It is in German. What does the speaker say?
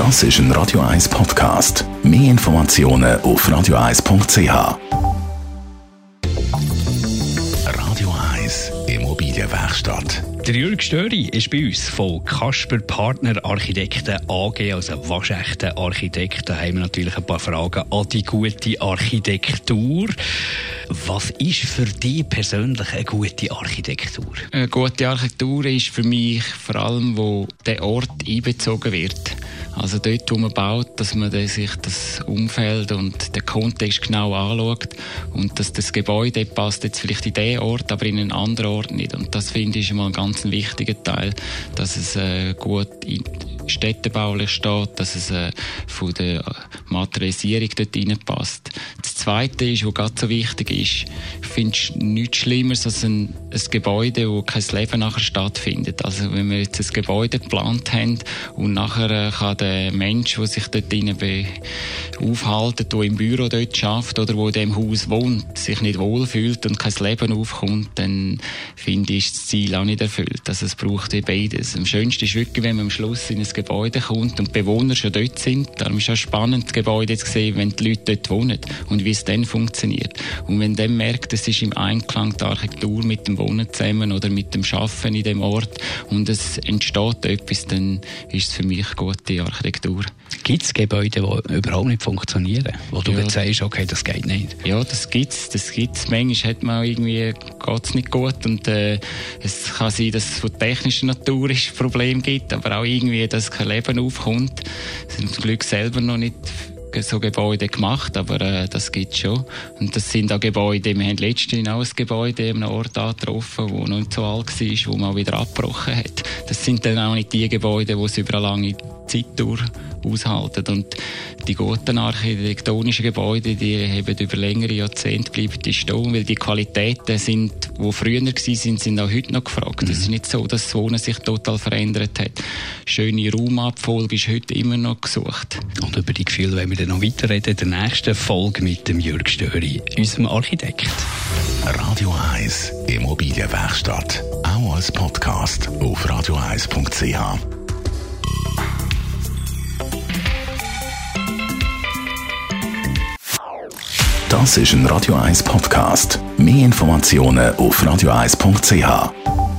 Das ist ein Radio 1 Podcast. Mehr Informationen auf radio1.ch. Radio 1 Immobilienwerkstatt. Der Jürg Störi ist bei uns von Kasper Partner Architekten AG, also waschechte Architekten. Da haben wir natürlich ein paar Fragen an die gute Architektur. Was ist für dich persönlich eine gute Architektur? Eine gute Architektur ist für mich vor allem, wo der Ort einbezogen wird. Also dort, wo man baut, dass man sich das Umfeld und den Kontext genau anschaut und dass das Gebäude passt jetzt vielleicht in den Ort, aber in einen anderen Ort nicht. Und das finde ich mal ein ganz wichtiger Teil, dass es äh, gut städtebaulich steht, dass es äh, von der Materialisierung dort reinpasst. Das Zweite ist, was ganz so wichtig ist, ich finde nichts Schlimmeres als ein, ein Gebäude, wo kein Leben nachher stattfindet. Also wenn wir jetzt ein Gebäude geplant haben und nachher äh, kann der Mensch, der sich dort drinnen aufhaltet, der im Büro dort schafft oder wo in dem Haus wohnt, sich nicht wohlfühlt und kein Leben aufkommt, dann finde ich das Ziel auch nicht erfüllt. Also es braucht beides. Am schönsten ist wirklich, wenn man am Schluss in ein Gebäude kommt und die Bewohner schon dort sind. Darum ist es auch spannend, das Gebäude zu sehen, wenn die Leute dort wohnen und wie es dann funktioniert. Und wenn man merkt, es ist im Einklang die Architektur mit dem Wohnen zusammen oder mit dem Schaffen in dem Ort und es entsteht etwas, dann ist es für mich gute Architektur. Gibt es Gebäude, die überhaupt nicht funktionieren? Wo du ja. jetzt sagst, okay, das geht nicht? Ja, das gibt es. Das gibt's. Manchmal hat man irgendwie, geht's nicht gut und äh, es kann sein, dass es von technischer Natur ist, ein Problem gibt, aber auch irgendwie, dass kein Leben aufkommt. Sind zum Glück selber noch nicht so Gebäude gemacht, aber äh, das gibt schon. Und das sind auch Gebäude, wir haben letztens auch ein Gebäude an einem Ort angetroffen, das noch nicht so alt war, wo man wieder abgebrochen hat. Das sind dann auch nicht die Gebäude, die es über eine lange Zeit durch aushalten. Und die guten architektonischen Gebäude, die haben über längere Jahrzehnte bleiben die stehen, weil die Qualitäten sind, die früher waren, sind auch heute noch gefragt. Es mhm. ist nicht so, dass das Wohnen sich total verändert hat. Schöne Raumabfolge ist heute immer noch gesucht. Und über die Gefühle wollen wir dann noch weiterreden in der nächsten Folge mit dem Jürg Störi, unserem Architekt. Radio 1 Immobilienwerkstatt. Auch als Podcast auf radio1.ch. Das ist ein Radio 1 Podcast. Mehr Informationen auf radio1.ch.